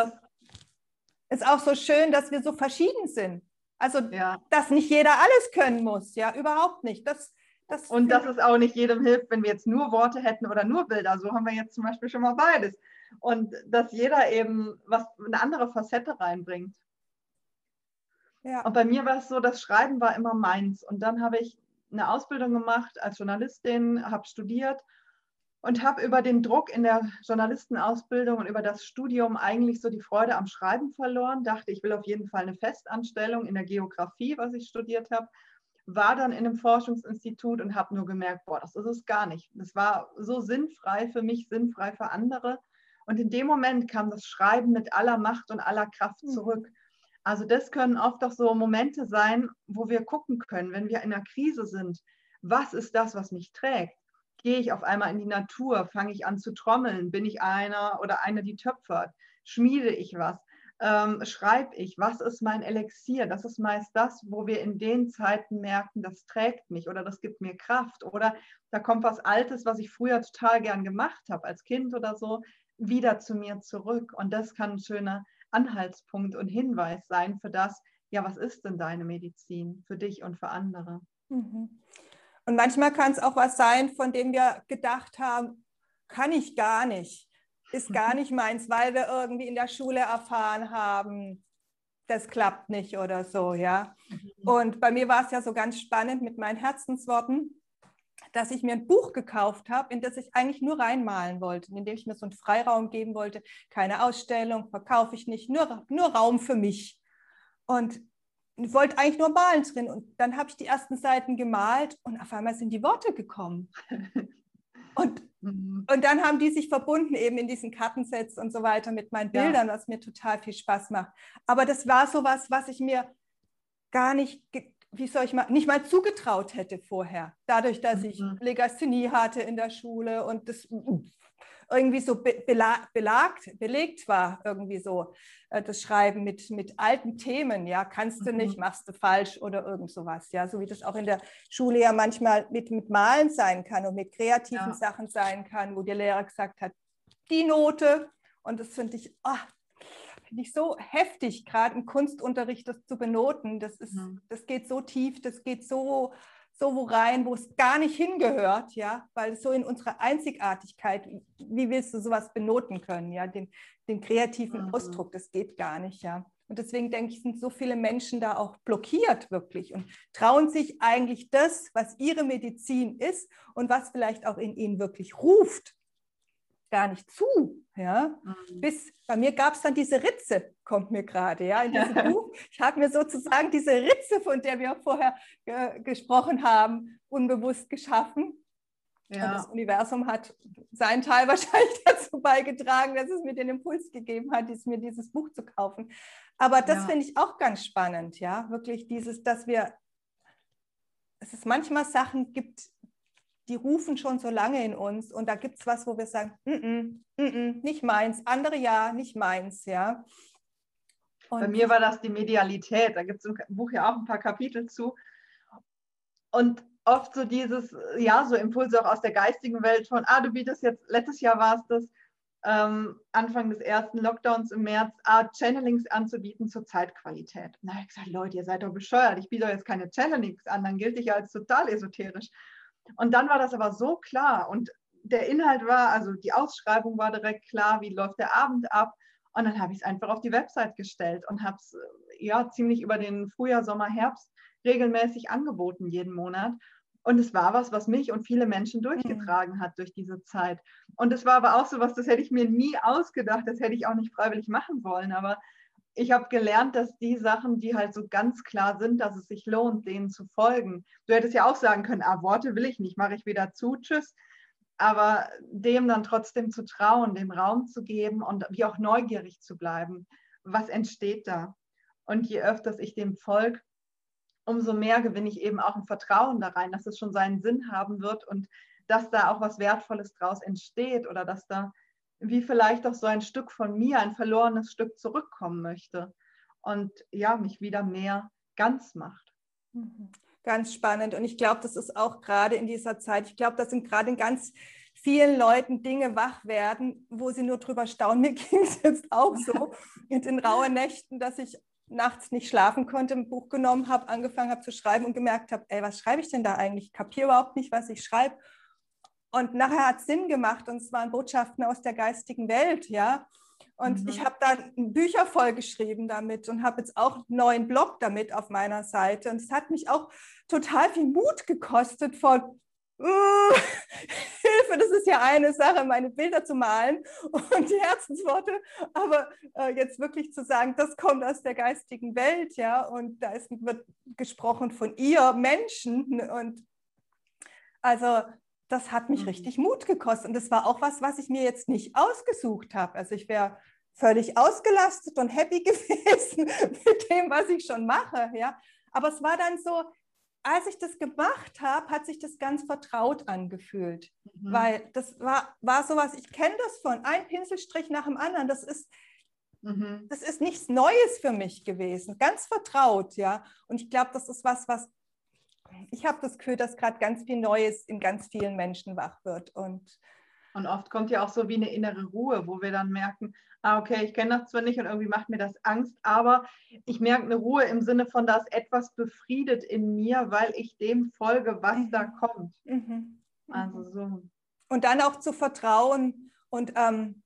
ist auch so schön, dass wir so verschieden sind. Also, ja. dass nicht jeder alles können muss, ja, überhaupt nicht. Das, das und dass es auch nicht jedem hilft, wenn wir jetzt nur Worte hätten oder nur Bilder. So haben wir jetzt zum Beispiel schon mal beides. Und dass jeder eben was eine andere Facette reinbringt. Ja. Und bei mir war es so, das Schreiben war immer meins. Und dann habe ich eine Ausbildung gemacht als Journalistin, habe studiert und habe über den Druck in der Journalistenausbildung und über das Studium eigentlich so die Freude am Schreiben verloren. Dachte, ich will auf jeden Fall eine Festanstellung in der Geografie, was ich studiert habe. War dann in einem Forschungsinstitut und habe nur gemerkt, boah, das ist es gar nicht. Das war so sinnfrei für mich, sinnfrei für andere. Und in dem Moment kam das Schreiben mit aller Macht und aller Kraft hm. zurück. Also das können oft auch so Momente sein, wo wir gucken können, wenn wir in einer Krise sind, was ist das, was mich trägt? gehe ich auf einmal in die Natur, fange ich an zu trommeln, bin ich einer oder eine, die töpfert, schmiede ich was, ähm, schreibe ich, was ist mein Elixier? Das ist meist das, wo wir in den Zeiten merken, das trägt mich oder das gibt mir Kraft oder da kommt was Altes, was ich früher total gern gemacht habe, als Kind oder so, wieder zu mir zurück. Und das kann ein schöner Anhaltspunkt und Hinweis sein für das, ja, was ist denn deine Medizin für dich und für andere? Mhm. Und manchmal kann es auch was sein, von dem wir gedacht haben, kann ich gar nicht, ist gar nicht meins, weil wir irgendwie in der Schule erfahren haben, das klappt nicht oder so, ja. Mhm. Und bei mir war es ja so ganz spannend mit meinen Herzensworten, dass ich mir ein Buch gekauft habe, in das ich eigentlich nur reinmalen wollte, in dem ich mir so einen Freiraum geben wollte. Keine Ausstellung, verkaufe ich nicht, nur, nur Raum für mich. Und wollte eigentlich nur malen drin. Und dann habe ich die ersten Seiten gemalt und auf einmal sind die Worte gekommen. Und, mhm. und dann haben die sich verbunden eben in diesen Kartensets und so weiter mit meinen Bildern, ja. was mir total viel Spaß macht. Aber das war so was, was ich mir gar nicht wie soll ich mal, nicht mal zugetraut hätte vorher. Dadurch, dass ich mhm. Legasthenie hatte in der Schule und das irgendwie so belagt, belegt war, irgendwie so äh, das Schreiben mit, mit alten Themen, ja, kannst du nicht, mhm. machst du falsch oder irgend sowas, ja, so wie das auch in der Schule ja manchmal mit, mit Malen sein kann und mit kreativen ja. Sachen sein kann, wo der Lehrer gesagt hat, die Note und das finde ich, oh, finde ich so heftig, gerade im Kunstunterricht das zu benoten. Das, ist, mhm. das geht so tief, das geht so, so wo rein, wo es gar nicht hingehört, ja, weil es so in unserer Einzigartigkeit, wie willst du sowas benoten können, ja, den, den kreativen mhm. Ausdruck, das geht gar nicht, ja. Und deswegen denke ich, sind so viele Menschen da auch blockiert wirklich und trauen sich eigentlich das, was ihre Medizin ist und was vielleicht auch in ihnen wirklich ruft, gar nicht zu. Ja? Mhm. Bis bei mir gab es dann diese Ritze, kommt mir gerade, ja, in diesem Buch. Ich habe mir sozusagen diese Ritze, von der wir vorher ge gesprochen haben, unbewusst geschaffen. Ja. Und das Universum hat seinen Teil wahrscheinlich dazu beigetragen, dass es mir den Impuls gegeben hat, mir dieses Buch zu kaufen. Aber das ja. finde ich auch ganz spannend, ja, wirklich dieses, dass wir, dass es manchmal Sachen gibt, die rufen schon so lange in uns und da gibt es was, wo wir sagen, mm -mm, mm nicht meins, andere ja, nicht meins, ja. Und Bei mir war das die Medialität, da gibt es im Buch ja auch ein paar Kapitel zu. Und oft so dieses, ja, so Impulse auch aus der geistigen Welt von, ah, du bietest jetzt, letztes Jahr war es das, ähm, Anfang des ersten Lockdowns im März, ah, Channelings anzubieten zur Zeitqualität. Na, ich gesagt, Leute, ihr seid doch bescheuert, ich biete euch jetzt keine Channelings an, dann gilt ich ja als total esoterisch. Und dann war das aber so klar und der Inhalt war, also die Ausschreibung war direkt klar, wie läuft der Abend ab. Und dann habe ich es einfach auf die Website gestellt und habe es ja ziemlich über den Frühjahr, Sommer, Herbst regelmäßig angeboten jeden Monat. Und es war was, was mich und viele Menschen mhm. durchgetragen hat durch diese Zeit. Und es war aber auch so was, das hätte ich mir nie ausgedacht, das hätte ich auch nicht freiwillig machen wollen. Aber ich habe gelernt, dass die Sachen, die halt so ganz klar sind, dass es sich lohnt, denen zu folgen. Du hättest ja auch sagen können, ah, Worte will ich nicht, mache ich wieder zu, tschüss. Aber dem dann trotzdem zu trauen, dem Raum zu geben und wie auch neugierig zu bleiben, was entsteht da? Und je öfter ich dem folge, umso mehr gewinne ich eben auch ein Vertrauen da rein, dass es schon seinen Sinn haben wird und dass da auch was Wertvolles draus entsteht oder dass da wie vielleicht auch so ein Stück von mir, ein verlorenes Stück zurückkommen möchte und ja, mich wieder mehr ganz macht. Mhm. Ganz spannend. Und ich glaube, das ist auch gerade in dieser Zeit, ich glaube, das sind gerade in ganz vielen Leuten Dinge wach werden, wo sie nur drüber staunen. Mir ging es jetzt auch so in den rauen Nächten, dass ich nachts nicht schlafen konnte, ein Buch genommen habe, angefangen habe zu schreiben und gemerkt habe, ey, was schreibe ich denn da eigentlich? Ich kapiere überhaupt nicht, was ich schreibe. Und nachher hat es Sinn gemacht und es waren Botschaften aus der geistigen Welt, ja. Und mhm. ich habe da Bücher vollgeschrieben damit und habe jetzt auch einen neuen Blog damit auf meiner Seite. Und es hat mich auch total viel Mut gekostet von, uh, Hilfe, das ist ja eine Sache, meine Bilder zu malen und die Herzensworte, aber äh, jetzt wirklich zu sagen, das kommt aus der geistigen Welt, ja, und da ist, wird gesprochen von ihr Menschen und also das hat mich mhm. richtig Mut gekostet. Und das war auch was, was ich mir jetzt nicht ausgesucht habe. Also ich wäre völlig ausgelastet und happy gewesen mit dem, was ich schon mache. Ja? Aber es war dann so, als ich das gemacht habe, hat sich das ganz vertraut angefühlt. Mhm. Weil das war, war sowas, ich kenne das von, ein Pinselstrich nach dem anderen. Das ist, mhm. das ist nichts Neues für mich gewesen. Ganz vertraut, ja. Und ich glaube, das ist was, was ich habe das Gefühl, dass gerade ganz viel Neues in ganz vielen Menschen wach wird. Und Und oft kommt ja auch so wie eine innere Ruhe, wo wir dann merken, ah, okay, ich kenne das zwar nicht und irgendwie macht mir das Angst, aber ich merke eine Ruhe im Sinne von, dass etwas befriedet in mir, weil ich dem folge, was mhm. da kommt. Mhm. Also so. Und dann auch zu vertrauen und ähm,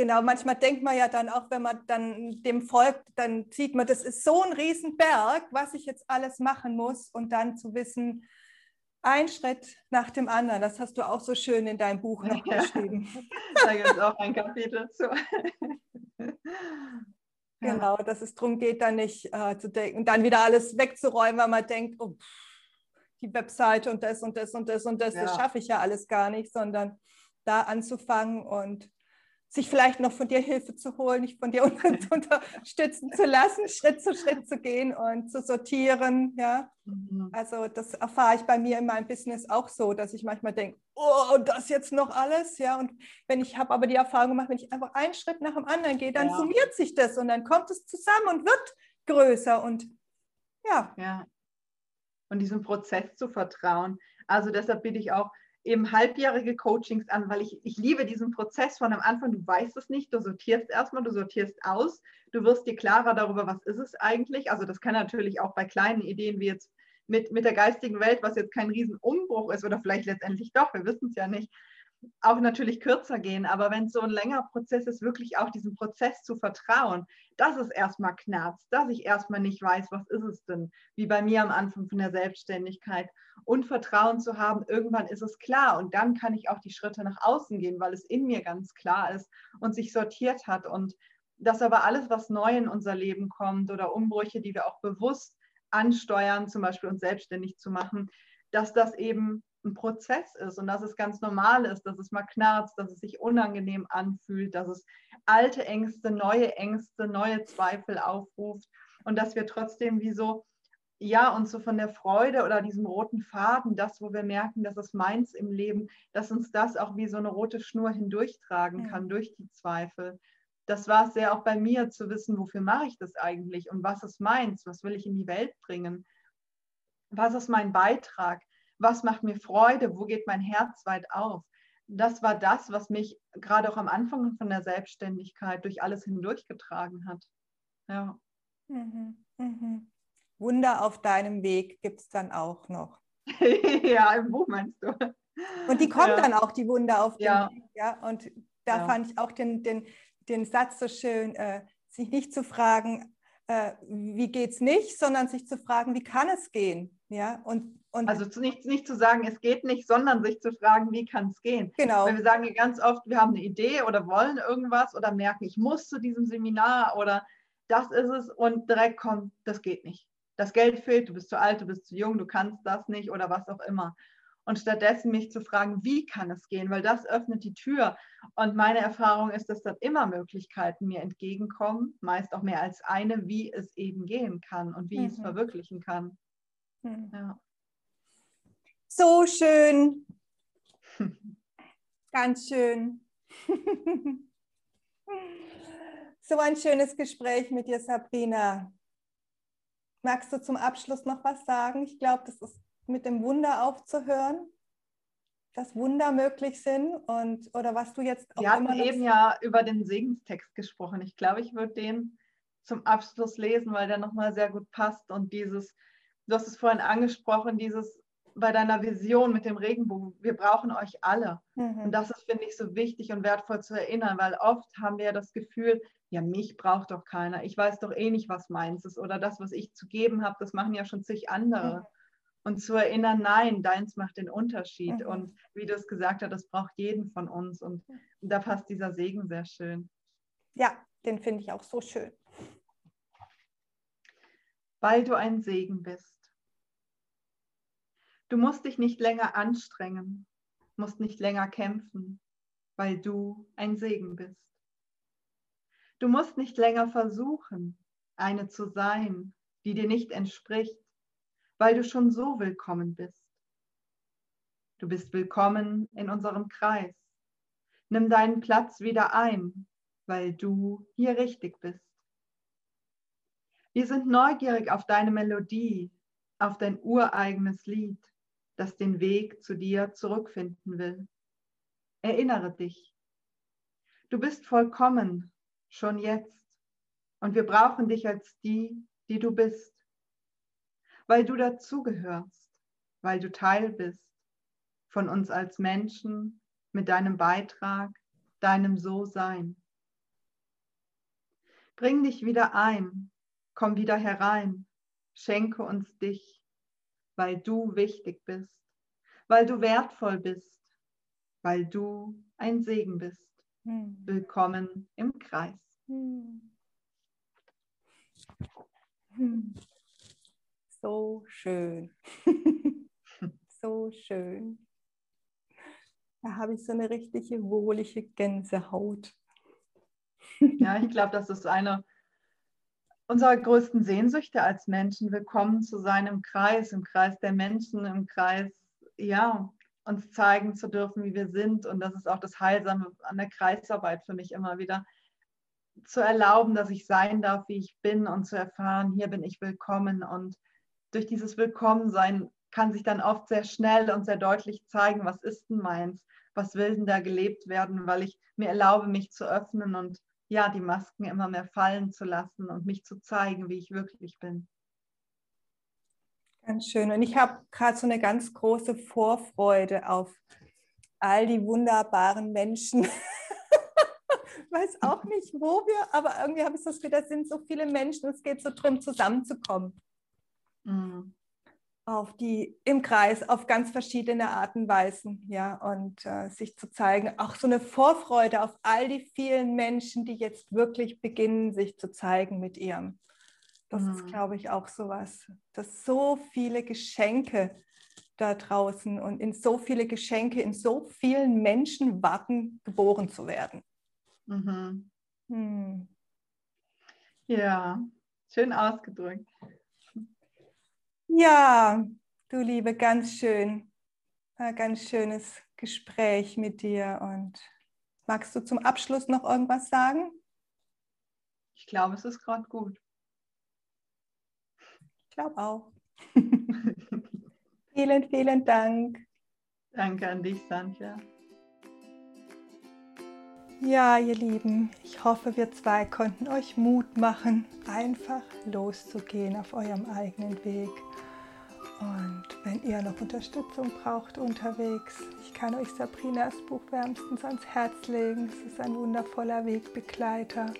genau, manchmal denkt man ja dann auch, wenn man dann dem folgt, dann sieht man, das ist so ein Riesenberg, was ich jetzt alles machen muss und dann zu wissen, ein Schritt nach dem anderen. Das hast du auch so schön in deinem Buch noch ja. geschrieben. Da gibt es auch ein Kapitel zu. Genau, dass es darum geht, dann nicht äh, zu denken, dann wieder alles wegzuräumen, weil man denkt, oh, die Webseite und das und das und das und das, ja. das schaffe ich ja alles gar nicht, sondern da anzufangen und sich vielleicht noch von dir Hilfe zu holen, nicht von dir unterstützen zu lassen, Schritt zu Schritt zu gehen und zu sortieren. Ja? Mhm. Also das erfahre ich bei mir in meinem Business auch so, dass ich manchmal denke, oh, das jetzt noch alles. Ja? Und wenn ich habe aber die Erfahrung gemacht, wenn ich einfach einen Schritt nach dem anderen gehe, dann ja. summiert sich das und dann kommt es zusammen und wird größer. Und ja. ja. Und diesem Prozess zu vertrauen. Also deshalb bitte ich auch, eben halbjährige Coachings an, weil ich, ich liebe diesen Prozess von am Anfang, du weißt es nicht, du sortierst erstmal, du sortierst aus, du wirst dir klarer darüber, was ist es eigentlich. Also das kann natürlich auch bei kleinen Ideen wie jetzt mit, mit der geistigen Welt, was jetzt kein Riesenumbruch ist oder vielleicht letztendlich doch, wir wissen es ja nicht, auch natürlich kürzer gehen. Aber wenn es so ein längerer Prozess ist, wirklich auch diesem Prozess zu vertrauen, dass es erstmal knarzt, dass ich erstmal nicht weiß, was ist es denn, wie bei mir am Anfang von der Selbstständigkeit. Und Vertrauen zu haben, irgendwann ist es klar und dann kann ich auch die Schritte nach außen gehen, weil es in mir ganz klar ist und sich sortiert hat. Und dass aber alles, was neu in unser Leben kommt oder Umbrüche, die wir auch bewusst ansteuern, zum Beispiel uns selbstständig zu machen, dass das eben ein Prozess ist und dass es ganz normal ist, dass es mal knarzt, dass es sich unangenehm anfühlt, dass es alte Ängste, neue Ängste, neue Zweifel aufruft und dass wir trotzdem wie so, ja, uns so von der Freude oder diesem roten Faden, das, wo wir merken, das ist meins im Leben, dass uns das auch wie so eine rote Schnur hindurchtragen kann, mhm. durch die Zweifel. Das war es sehr auch bei mir, zu wissen, wofür mache ich das eigentlich und was ist meins, was will ich in die Welt bringen, was ist mein Beitrag was macht mir Freude, wo geht mein Herz weit auf. Das war das, was mich gerade auch am Anfang von der Selbstständigkeit durch alles hindurchgetragen hat. Ja. Mhm, mhm. Wunder auf deinem Weg gibt es dann auch noch. ja, im Buch meinst du. Und die kommen ja. dann auch, die Wunder auf dem ja. Weg. Ja? Und da ja. fand ich auch den, den, den Satz so schön, äh, sich nicht zu fragen, äh, wie geht es nicht, sondern sich zu fragen, wie kann es gehen? Ja, und und also zu nicht, nicht zu sagen, es geht nicht, sondern sich zu fragen, wie kann es gehen? Genau. Weil wir sagen ja ganz oft, wir haben eine Idee oder wollen irgendwas oder merken, ich muss zu diesem Seminar oder das ist es und direkt kommt, das geht nicht. Das Geld fehlt, du bist zu alt, du bist zu jung, du kannst das nicht oder was auch immer. Und stattdessen mich zu fragen, wie kann es gehen, weil das öffnet die Tür. Und meine Erfahrung ist, dass dann immer Möglichkeiten mir entgegenkommen, meist auch mehr als eine, wie es eben gehen kann und wie mhm. ich es verwirklichen kann. Mhm. Ja. So schön. Ganz schön. so ein schönes Gespräch mit dir, Sabrina. Magst du zum Abschluss noch was sagen? Ich glaube, das ist mit dem Wunder aufzuhören, dass Wunder möglich sind und oder was du jetzt auch Wir hatten eben ja über den Segenstext gesprochen. Ich glaube, ich würde den zum Abschluss lesen, weil der nochmal sehr gut passt und dieses, du hast es vorhin angesprochen, dieses bei deiner Vision mit dem Regenbogen, wir brauchen euch alle. Mhm. Und das ist, finde ich, so wichtig und wertvoll zu erinnern, weil oft haben wir ja das Gefühl, ja, mich braucht doch keiner. Ich weiß doch eh nicht, was meins ist. Oder das, was ich zu geben habe, das machen ja schon zig andere. Mhm. Und zu erinnern, nein, deins macht den Unterschied. Mhm. Und wie du es gesagt hast, das braucht jeden von uns. Und da passt dieser Segen sehr schön. Ja, den finde ich auch so schön. Weil du ein Segen bist Du musst dich nicht länger anstrengen, musst nicht länger kämpfen, weil du ein Segen bist. Du musst nicht länger versuchen, eine zu sein, die dir nicht entspricht, weil du schon so willkommen bist. Du bist willkommen in unserem Kreis. Nimm deinen Platz wieder ein, weil du hier richtig bist. Wir sind neugierig auf deine Melodie, auf dein ureigenes Lied das den Weg zu dir zurückfinden will. erinnere dich. Du bist vollkommen, schon jetzt. Und wir brauchen dich als die, die du bist, weil du dazugehörst, weil du Teil bist von uns als Menschen mit deinem Beitrag, deinem So-Sein. Bring dich wieder ein, komm wieder herein, schenke uns dich, weil du wichtig bist, weil du wertvoll bist, weil du ein Segen bist. Hm. Willkommen im Kreis. Hm. Hm. So schön. so schön. Da habe ich so eine richtige wohlige Gänsehaut. Ja, ich glaube, das ist eine unserer größten Sehnsüchte als Menschen, willkommen zu sein im Kreis, im Kreis der Menschen, im Kreis, ja, uns zeigen zu dürfen, wie wir sind. Und das ist auch das Heilsame an der Kreisarbeit für mich immer wieder, zu erlauben, dass ich sein darf, wie ich bin und zu erfahren, hier bin ich willkommen. Und durch dieses Willkommensein kann sich dann oft sehr schnell und sehr deutlich zeigen, was ist denn meins, was will denn da gelebt werden, weil ich mir erlaube, mich zu öffnen und ja, die Masken immer mehr fallen zu lassen und mich zu zeigen, wie ich wirklich bin. Ganz schön. Und ich habe gerade so eine ganz große Vorfreude auf all die wunderbaren Menschen. weiß auch nicht, wo wir, aber irgendwie habe ich das Gefühl, da sind so viele Menschen, es geht so darum, zusammenzukommen. Mhm. Auf die, im Kreis, auf ganz verschiedene Arten und Weisen, ja, und äh, sich zu zeigen, auch so eine Vorfreude auf all die vielen Menschen, die jetzt wirklich beginnen, sich zu zeigen mit ihrem das mhm. ist, glaube ich, auch so was, dass so viele Geschenke da draußen und in so viele Geschenke, in so vielen Menschen warten, geboren zu werden. Mhm. Hm. Ja, schön ausgedrückt. Ja, du Liebe, ganz schön. Ein ganz schönes Gespräch mit dir. Und magst du zum Abschluss noch irgendwas sagen? Ich glaube, es ist gerade gut glaube auch. vielen, vielen Dank. Danke an dich, Sandja. Ja, ihr Lieben, ich hoffe, wir zwei konnten euch Mut machen, einfach loszugehen auf eurem eigenen Weg. Und wenn ihr noch Unterstützung braucht unterwegs, ich kann euch Sabrinas Buch wärmstens ans Herz legen. Es ist ein wundervoller Wegbegleiter.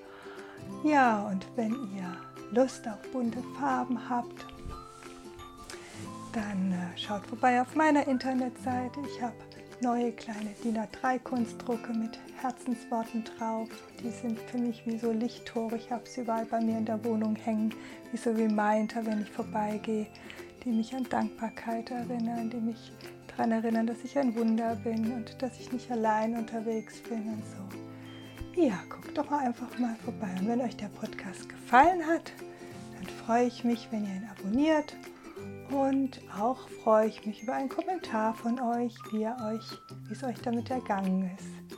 Ja, und wenn ihr Lust auf bunte Farben habt, dann äh, schaut vorbei auf meiner Internetseite. Ich habe neue kleine DIN A3-Kunstdrucke mit Herzensworten drauf. Die sind für mich wie so Lichttore. Ich habe sie überall bei mir in der Wohnung hängen, wie so Reminder, wenn ich vorbeigehe, die mich an Dankbarkeit erinnern, die mich daran erinnern, dass ich ein Wunder bin und dass ich nicht allein unterwegs bin und so. Ja, guckt doch mal einfach mal vorbei. Und wenn euch der Podcast gefallen hat, dann freue ich mich, wenn ihr ihn abonniert. Und auch freue ich mich über einen Kommentar von euch, wie, euch, wie es euch damit ergangen ist.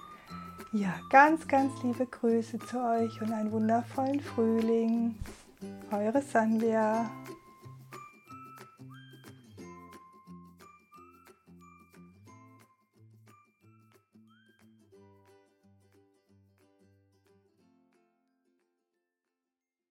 Ja, ganz, ganz liebe Grüße zu euch und einen wundervollen Frühling. Eure Sandra.